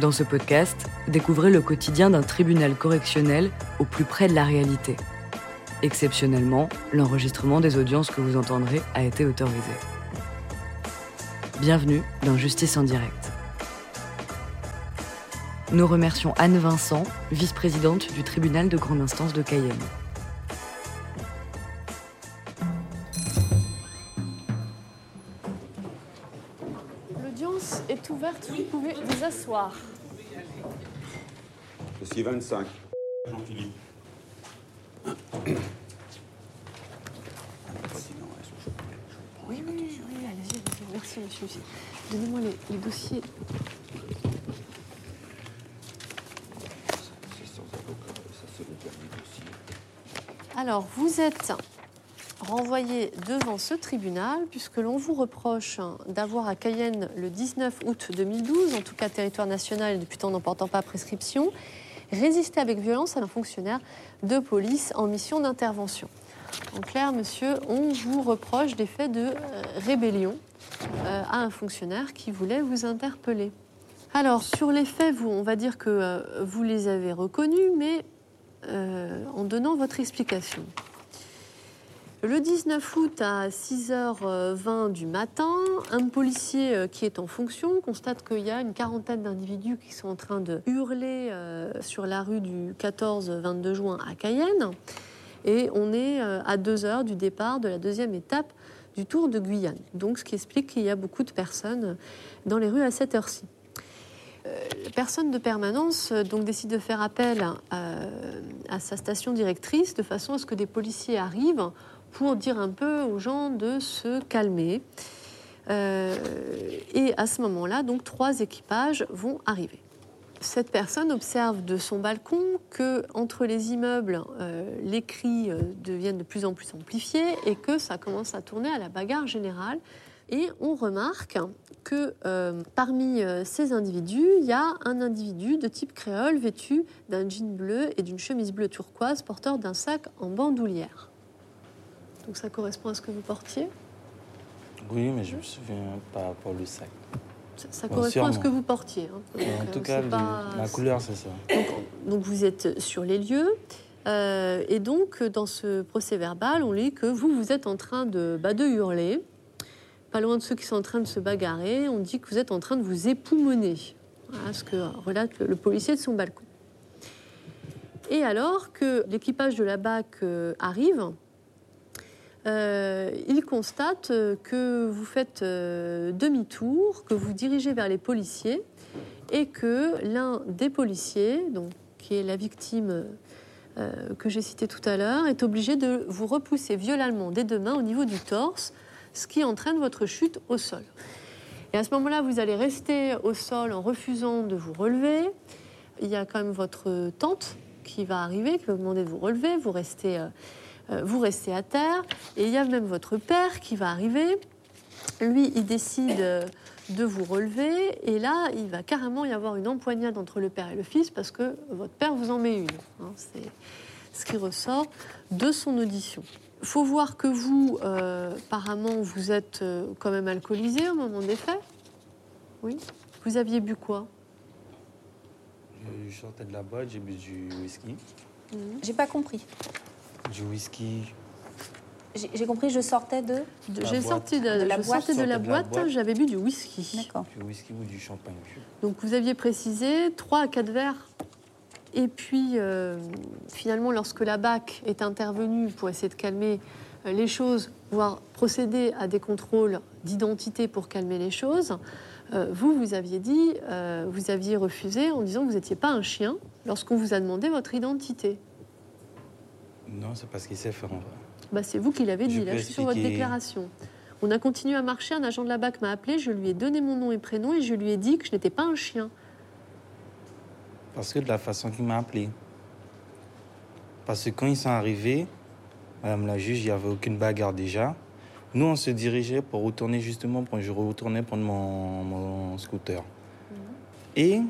Dans ce podcast, découvrez le quotidien d'un tribunal correctionnel au plus près de la réalité. Exceptionnellement, l'enregistrement des audiences que vous entendrez a été autorisé. Bienvenue dans Justice en direct. Nous remercions Anne Vincent, vice-présidente du tribunal de grande instance de Cayenne. L'audience est ouverte, vous pouvez vous asseoir. Dossier 25. Jean-Philippe. Oui, oui, oui, oui, allez-y, allez-y. merci monsieur. Donnez-moi les, les dossiers. Alors, vous êtes renvoyé devant ce tribunal puisque l'on vous reproche d'avoir à Cayenne le 19 août 2012, en tout cas territoire national depuis temps n'en portant pas prescription, résisté avec violence à un fonctionnaire de police en mission d'intervention. En clair, monsieur, on vous reproche des faits de euh, rébellion euh, à un fonctionnaire qui voulait vous interpeller. Alors, sur les faits, vous, on va dire que euh, vous les avez reconnus, mais en donnant votre explication. Le 19 août à 6h20 du matin, un policier euh, qui est en fonction constate qu'il y a une quarantaine d'individus qui sont en train de hurler euh, sur la rue du 14-22 juin à Cayenne. Et on est euh, à deux heures du départ de la deuxième étape du Tour de Guyane. Donc, ce qui explique qu'il y a beaucoup de personnes dans les rues à cette heure-ci. Personne de permanence donc décide de faire appel à sa station directrice de façon à ce que des policiers arrivent pour dire un peu aux gens de se calmer. Euh, et à ce moment-là, donc trois équipages vont arriver. Cette personne observe de son balcon que entre les immeubles, euh, les cris euh, deviennent de plus en plus amplifiés et que ça commence à tourner à la bagarre générale. Et on remarque que parmi ces individus, il y a un individu de type créole vêtu d'un jean bleu et d'une chemise bleue turquoise porteur d'un sac en bandoulière. Donc ça correspond à ce que vous portiez Oui, mais je me souviens pas pour le sac. Ça, ça Bon, correspond à ce que vous portiez. hein. En tout euh, cas, pas- la couleur, c'est ça. Donc, donc vous êtes sur les lieux. euh, et donc, dans ce procès verbal, on lit que vous, vous êtes en train de, bah, de hurler. Pas loin de ceux qui sont en train de se bagarrer, on dit que vous êtes en train de vous époumoner. Voilà ce que relate le, le policier de son balcon. Et alors que l'équipage de la BAC euh, arrive, euh, il constate euh, que vous faites euh, demi-tour, que vous dirigez vers les policiers et que l'un des policiers, donc, qui est la victime que j'ai citée tout à l'heure, est obligé de vous repousser violemment des deux mains au niveau du torse, ce qui entraîne votre chute au sol. Et à ce moment-là, vous allez rester au sol en refusant de vous relever. Il y a quand même votre tante qui va arriver, qui va vous demander de vous relever. Vous restez, vous restez à terre. Et il y a même votre père qui va arriver. Lui, il décide euh, de vous relever. Et là, il va carrément y avoir une empoignade entre le père et le fils parce que votre père vous en met une. hein. C'est ce qui ressort de son audition. Il faut voir que vous, euh, apparemment, vous êtes euh, quand même alcoolisé au moment des faits. Oui. Vous aviez bu quoi? Je sortais de la boîte, j'ai bu du whisky. J'ai pas compris. Du whisky. J'ai compris, je sortais de. J'ai boîte. sorti de, De la je boîte. de la j'avais bu du whisky. D'accord. Du whisky ou du champagne. Donc vous aviez précisé 3 à 4 verres. Et puis euh, finalement, lorsque la BAC est intervenue pour essayer de calmer euh, les choses, voire procéder à des contrôles d'identité pour calmer les choses, euh, vous, vous aviez dit, euh, vous aviez refusé en disant que vous n'étiez pas un chien lorsqu'on vous a demandé votre identité. Non, c'est parce qu'il sait faire en vrai. Bah, c'est vous qui l'avez dit, là, peux je suis sur votre déclaration. On a continué à marcher, un agent de la BAC m'a appelé, je lui ai donné mon nom et prénom et je lui ai dit que je n'étais pas un chien. Parce que de la façon qu'il m'a appelé. Parce que quand ils sont arrivés, Madame la juge, il n'y avait aucune bagarre déjà. Nous, on se dirigeait pour retourner justement, pour, je retournais prendre mon, mon scooter. Et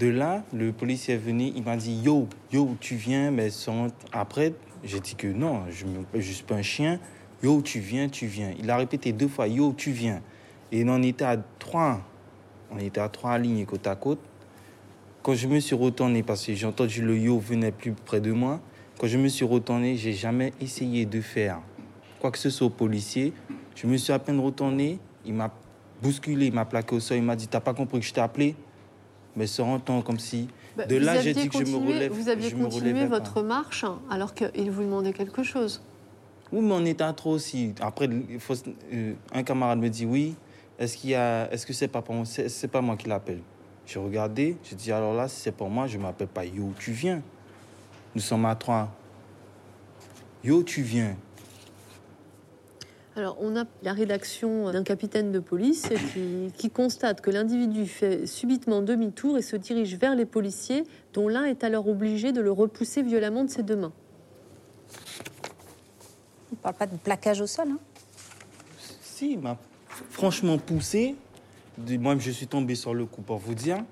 de là, le policier est venu, il m'a dit Yo, yo, tu viens, mais sans... Après, j'ai dit que non, je ne suis pas un chien. Yo, tu viens, tu viens. Il a répété deux fois Yo, tu viens. Et on était à trois. On était à trois lignes côte à côte. Quand je me suis retourné, parce que j'ai entendu le yo venait plus près de moi, quand je me suis retourné, j'ai jamais essayé de faire quoi que ce soit au policier. Je me suis à peine retourné, il m'a bousculé, il m'a plaqué au sol, il m'a dit T'as pas compris que je t'ai appelé? Mais se rendant comme si. Bah, de là, j'ai dit que je me relève. Vous aviez je me continué pas. votre marche alors qu'il vous demandait quelque chose. Oui, mais on était à trop aussi. Après, faut, euh, un camarade me dit oui. Est-ce qu'il y a, est-ce que c'est pas pour moi, c'est, c'est pas moi qui l'appelle. J'ai regardé, j'ai dit alors là, si c'est pour moi, je m'appelle pas Yo, tu viens. Nous sommes à trois. Yo, tu viens. Alors, on a la rédaction d'un capitaine de police qui, qui constate que l'individu fait subitement demi-tour et se dirige vers les policiers, dont l'un est alors obligé de le repousser violemment de ses deux mains. On ne parle pas de plaquage au sol. hein. Si, il m'a franchement poussé. De- Moi, je suis tombé sur le coup pour vous dire.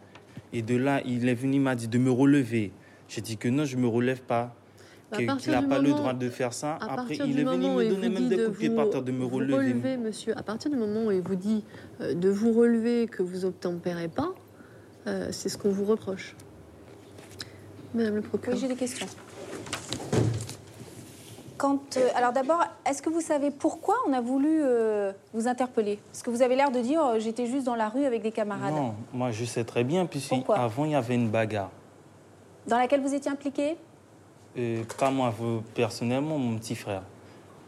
Et de là, il est venu, il m'a dit de me relever. J'ai dit que non, je me relève pas. À Que- partir Qu'il n'a du pas le moment- droit de faire ça. À Après, partir il du est venu moment où me il donner vous même dit des de coups de pied vous- par terre, de me vous relever. relever, monsieur, à partir du moment où il vous dit euh, de vous relever, que vous obtempérez pas, euh, c'est ce qu'on vous reproche. Madame le Oui, procureur. j'ai des questions. Quand, euh, alors d'abord, est-ce que vous savez pourquoi on a voulu euh, vous interpeller? Parce que vous avez l'air de dire euh, j'étais juste dans la rue avec des camarades. Non, moi je sais très bien, puisque avant il y avait une bagarre. Dans laquelle vous étiez impliqué? Euh, pas moi vous, personnellement, mon petit frère.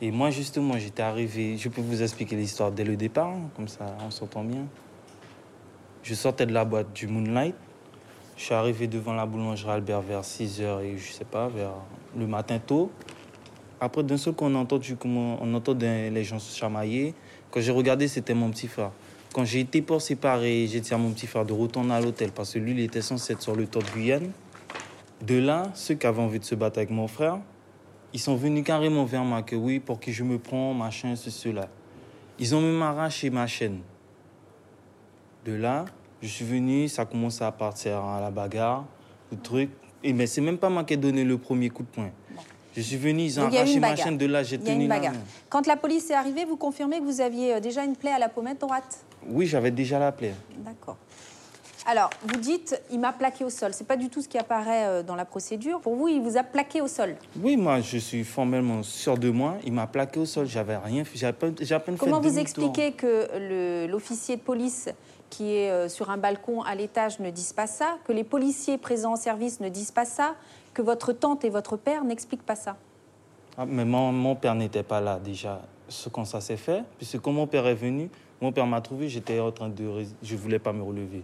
Et moi justement, j'étais arrivé, je peux vous expliquer l'histoire dès le départ, hein, comme ça on s'entend bien. Je sortais de la boîte du Moonlight, je suis arrivé devant la boulangerie Albert vers 6h et je sais pas, vers le matin tôt. Après, d'un seul coup, on entend, on entend les gens se chamailler. Quand j'ai regardé, c'était mon petit frère. Quand j'ai été pour séparer, j'ai dit à mon petit frère de retourner à l'hôtel parce que lui, il était censé être sur le toit de Guyane. De là, ceux qui avaient envie de se battre avec mon frère, ils sont venus carrément vers moi que oui, pour qui je me prends, machin, ce, cela. Ils ont même arraché ma chaîne. De là, je suis venu, ça commençait à partir à la bagarre, le truc. Et mais c'est même pas moi qui ai donné le premier coup de poing. Je suis venu, ils ont Donc, arraché ma chaîne. De là, j'ai tenu une la main. Quand la police est arrivée, vous confirmez que vous aviez euh, déjà une plaie à la pommette droite? Oui, j'avais déjà la plaie. D'accord. Alors, vous dites, il m'a plaqué au sol. C'est pas du tout ce qui apparaît euh, dans la procédure. Pour vous, il vous a plaqué au sol. Oui, moi, je suis formellement sûr de moi. Il m'a plaqué au sol. J'avais rien. J'ai à peine, à peine Comment fait vous expliquez que l'officier de police qui est euh, sur un balcon à l'étage ne dise pas ça, que les policiers présents en service ne disent pas ça, que votre tante et votre père n'expliquent pas ça? Ah, mais mon, mon père n'était pas là déjà. Ce quand ça s'est fait, puisque quand mon père est venu, mon père m'a trouvé, j'étais en train de, je voulais pas me relever.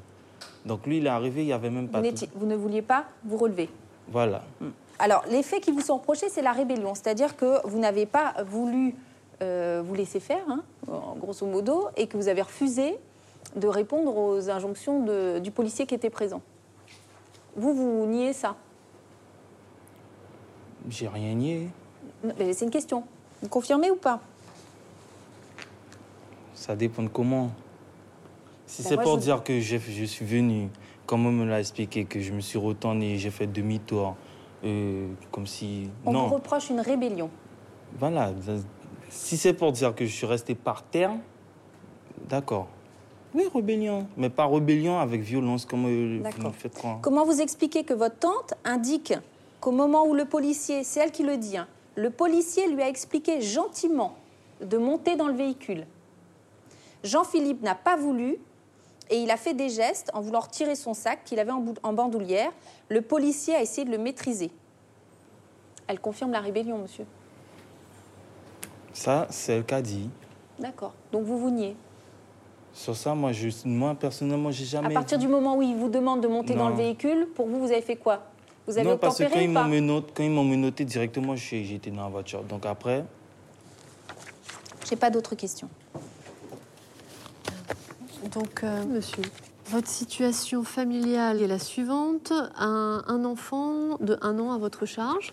Donc lui, il est arrivé, il y avait même vous, pas. tout- n'étiez- vous ne vouliez pas vous relever Voilà. Alors, les faits qui vous sont reprochés, c'est la rébellion. C'est-à-dire que vous n'avez pas voulu euh, vous laisser faire, hein, grosso modo, et que vous avez refusé de répondre aux injonctions de- du policier qui était présent. Vous, vous niez ça J'ai rien nié. C'est une question. Vous confirmez ou pas? Ça dépend de comment. Si c'est pour je- dire que j'ai- je suis venu, comme on me l'a expliqué, que je me suis retourné, j'ai fait demi-tour, euh, comme si. On non. vous reproche une rébellion. Voilà. Si c'est pour dire que je suis resté par terre, d'accord. Oui, rébellion. Mais pas rébellion avec violence, comme euh, vous faites croire. Comment vous expliquez que votre tante indique qu'au moment où le policier, c'est elle qui le dit, hein, le policier lui a expliqué gentiment de monter dans le véhicule? Jean-Philippe n'a pas voulu et il a fait des gestes en voulant retirer son sac qu'il avait en, bou- en bandoulière. Le policier a essayé de le maîtriser. Elle confirme la rébellion, monsieur. Ça, c'est le qu'a dit. D'accord. Donc vous vous niez. Sur ça, moi, je, moi personnellement, j'ai À jamais. partir du moment où il vous demande de monter dans le véhicule, pour vous, vous avez fait quoi? Vous avez non, parce que quand ils m'ont pas? menotté, quand ils m'ont menotté directement, j'étais dans la voiture. Donc après, J'ai pas d'autres questions. Donc, euh, monsieur, votre situation familiale est la suivante. Un, un enfant de un an à votre charge.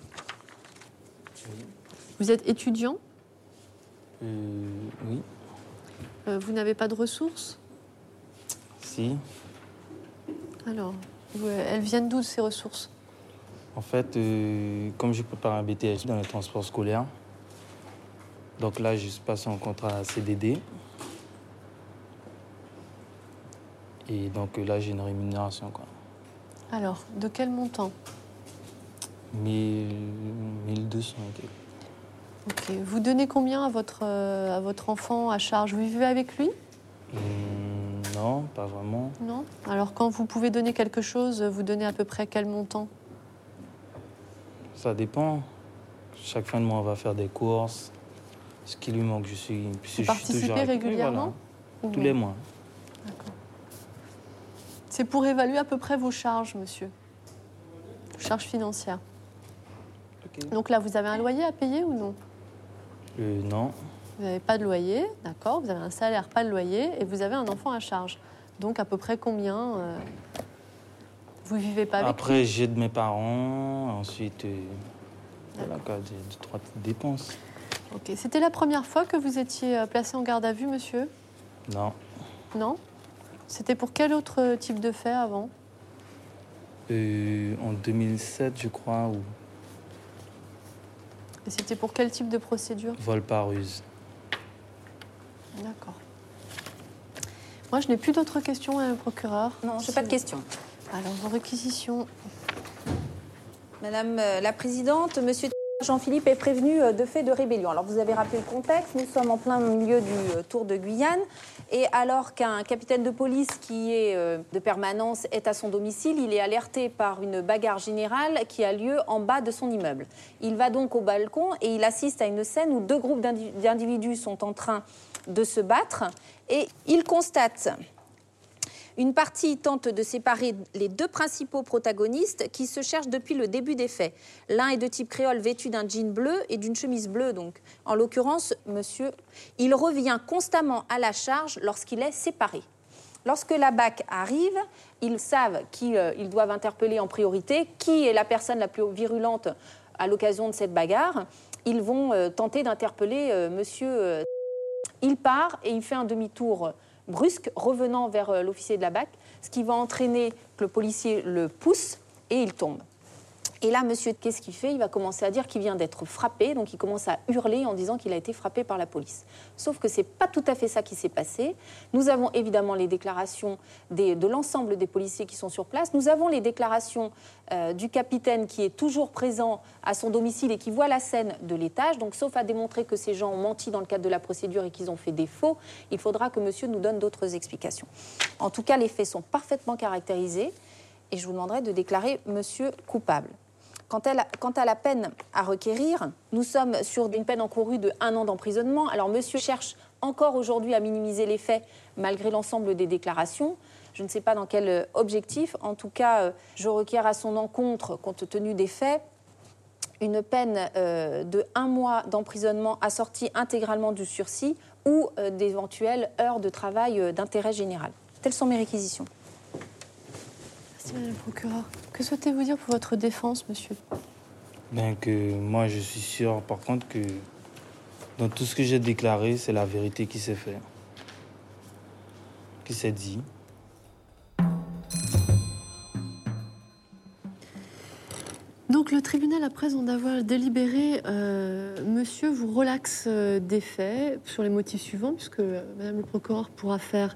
Vous êtes étudiant? euh, oui, euh, vous n'avez pas de ressources? si. Alors, elles viennent d'où ces ressources? En fait, euh, comme je prépare un BTS dans les transports scolaires, donc là, je suis passé en contrat CDD. Et donc là, j'ai une rémunération. Quoi. Alors, de quel montant? 1000 1200 et quelques. Ok. Vous donnez combien à votre, euh, à votre enfant à charge? Vous vivez avec lui? Hmm, non, pas vraiment. Non? Alors, quand vous pouvez donner quelque chose, vous donnez à peu près quel montant? Ça dépend. Chaque fin de mois, on va faire des courses. Ce qui lui manque, je suis. Vous je suis participez toujours avec lui, régulièrement? Voilà. Tous les mois. C'est pour évaluer à peu près vos charges, monsieur. Charges financières. Donc là, vous avez un loyer à payer ou non? Euh, non. Vous n'avez pas de loyer, d'accord Vous avez un salaire, pas de loyer, et vous avez un enfant à charge. Donc à peu près combien euh, Vous vivez pas avec Après, j'ai de mes parents. Ensuite, euh, voilà quoi, des, deux, trois petites dépenses. Ok. C'était la première fois que vous étiez euh, placé en garde à vue, monsieur? Non. Non? C'était pour quel autre type de fait avant? Euh, en 2007, je crois, ou Et c'était pour quel type de procédure? Vol par ruse. D'accord. Moi, je n'ai plus d'autres questions, Madame le procureur. Non, je n'ai pas de questions. Alors, vos réquisitions. Madame euh, la Présidente, Monsieur Jean-Philippe est prévenu euh, de fait de rébellion. Alors vous avez rappelé le contexte, nous sommes en plein milieu du euh, Tour de Guyane et alors qu'un capitaine de police qui est euh, de permanence est à son domicile, il est alerté par une bagarre générale qui a lieu en bas de son immeuble. Il va donc au balcon et il assiste à une scène où deux groupes d'indi- d'individus sont en train de se battre et il constate une partie tente de séparer les deux principaux protagonistes qui se cherchent depuis le début des faits. L'un est de type créole vêtu d'un jean bleu et d'une chemise bleue, donc. En l'occurrence, monsieur, il revient constamment à la charge lorsqu'il est séparé. Lorsque la BAC arrive, ils savent qui euh, ils doivent interpeller en priorité, qui est la personne la plus virulente à l'occasion de cette bagarre. Ils vont euh, tenter d'interpeller euh, monsieur. il part et il fait un demi-tour brusque, revenant vers euh, l'officier de la BAC, ce qui va entraîner que le policier le pousse et il tombe. Et là, monsieur, qu'est-ce qu'il fait? Il va commencer à dire qu'il vient d'être frappé, donc il commence à hurler en disant qu'il a été frappé par la police. Sauf que c'est pas tout à fait ça qui s'est passé. Nous avons évidemment les déclarations de l'ensemble des policiers qui sont sur place. Nous avons les déclarations euh, du capitaine qui est toujours présent à son domicile et qui voit la scène de l'étage. Donc, sauf à démontrer que ces gens ont menti dans le cadre de la procédure et qu'ils ont fait des faux, il faudra que monsieur nous donne d'autres explications. En tout cas, les faits sont parfaitement caractérisés et je vous demanderai de déclarer monsieur coupable. Quant à, la, peine à requérir, nous sommes sur une peine encourue de un an d'emprisonnement. Alors, monsieur cherche encore aujourd'hui à minimiser les faits malgré l'ensemble des déclarations. Je ne sais pas dans quel euh, objectif. En tout cas, euh, je requiers à son encontre, compte tenu des faits, une peine euh, de un mois d'emprisonnement assortie intégralement du sursis ou d'éventuelles heures de travail d'intérêt général. Telles sont mes réquisitions. Merci, Madame le procureur. Que souhaitez-vous dire pour votre défense, monsieur? Ben que moi, je suis sûr, par contre, que dans tout ce que j'ai déclaré, c'est la vérité qui s'est faite. Qui s'est dit. Donc le tribunal, après en avoir délibéré, euh, monsieur vous relaxe euh, des faits sur les motifs suivants, puisque euh, madame le procureur pourra faire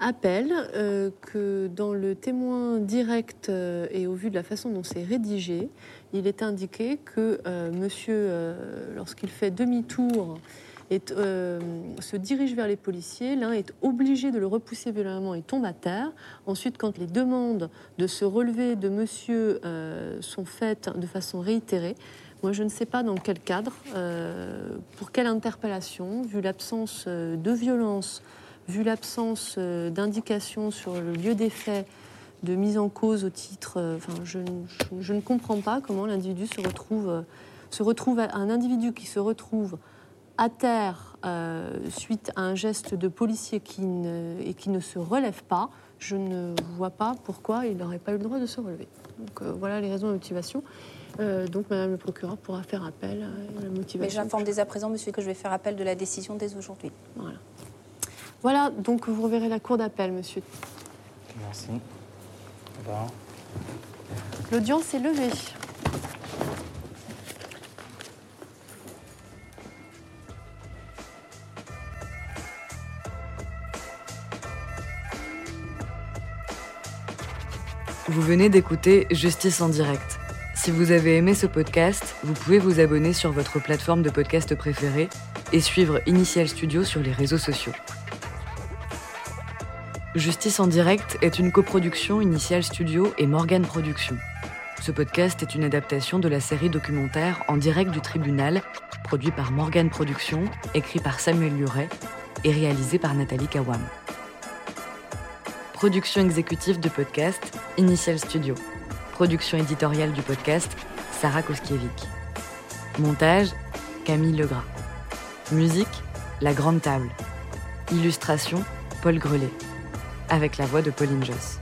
appel, euh, que dans le témoin direct euh, et au vu de la façon dont c'est rédigé, il est indiqué que euh, monsieur, lorsqu'il fait demi-tour, se dirige vers les policiers, l'un est obligé de le repousser violemment et tombe à terre. Ensuite, quand les demandes de se relever de monsieur sont faites de façon réitérée, moi je ne sais pas dans quel cadre, pour quelle interpellation, vu l'absence de violence, vu l'absence euh, d'indication sur le lieu des faits, de mise en cause au titre. euh, Enfin, je, ne- je- je ne comprends pas comment l'individu se retrouve, euh, se retrouve un individu qui se retrouve à terre euh, suite à un geste de policier qui ne, et qui ne se relève pas. Je ne vois pas pourquoi il n'aurait pas eu le droit de se relever. Donc euh, voilà les raisons de motivation. Euh, donc Madame le procureur pourra faire appel à la Mais motivation. j'informe dès à présent, monsieur, que je vais faire appel de la décision dès aujourd'hui. Voilà. Voilà, donc vous reverrez la cour d'appel, monsieur. Merci. L'audience est levée. Vous venez d'écouter Justice en direct. Si vous avez aimé ce podcast, vous pouvez vous abonner sur votre plateforme de podcast préférée et suivre Initial Studio sur les réseaux sociaux. Justice en direct est une coproduction Initial Studio et Morgan Productions. Ce podcast est une adaptation de la série documentaire En direct du tribunal, produit par Morgan Productions, écrit par Samuel Luret et réalisé par Nathalie Kawam. Production exécutive du podcast, Initial Studio. Production éditoriale du podcast, Sarah Koskiewicz. Montage, Camille Legras. Musique, La Grande Table. Illustration, Paul Grelet. Avec la voix de Pauline Joss.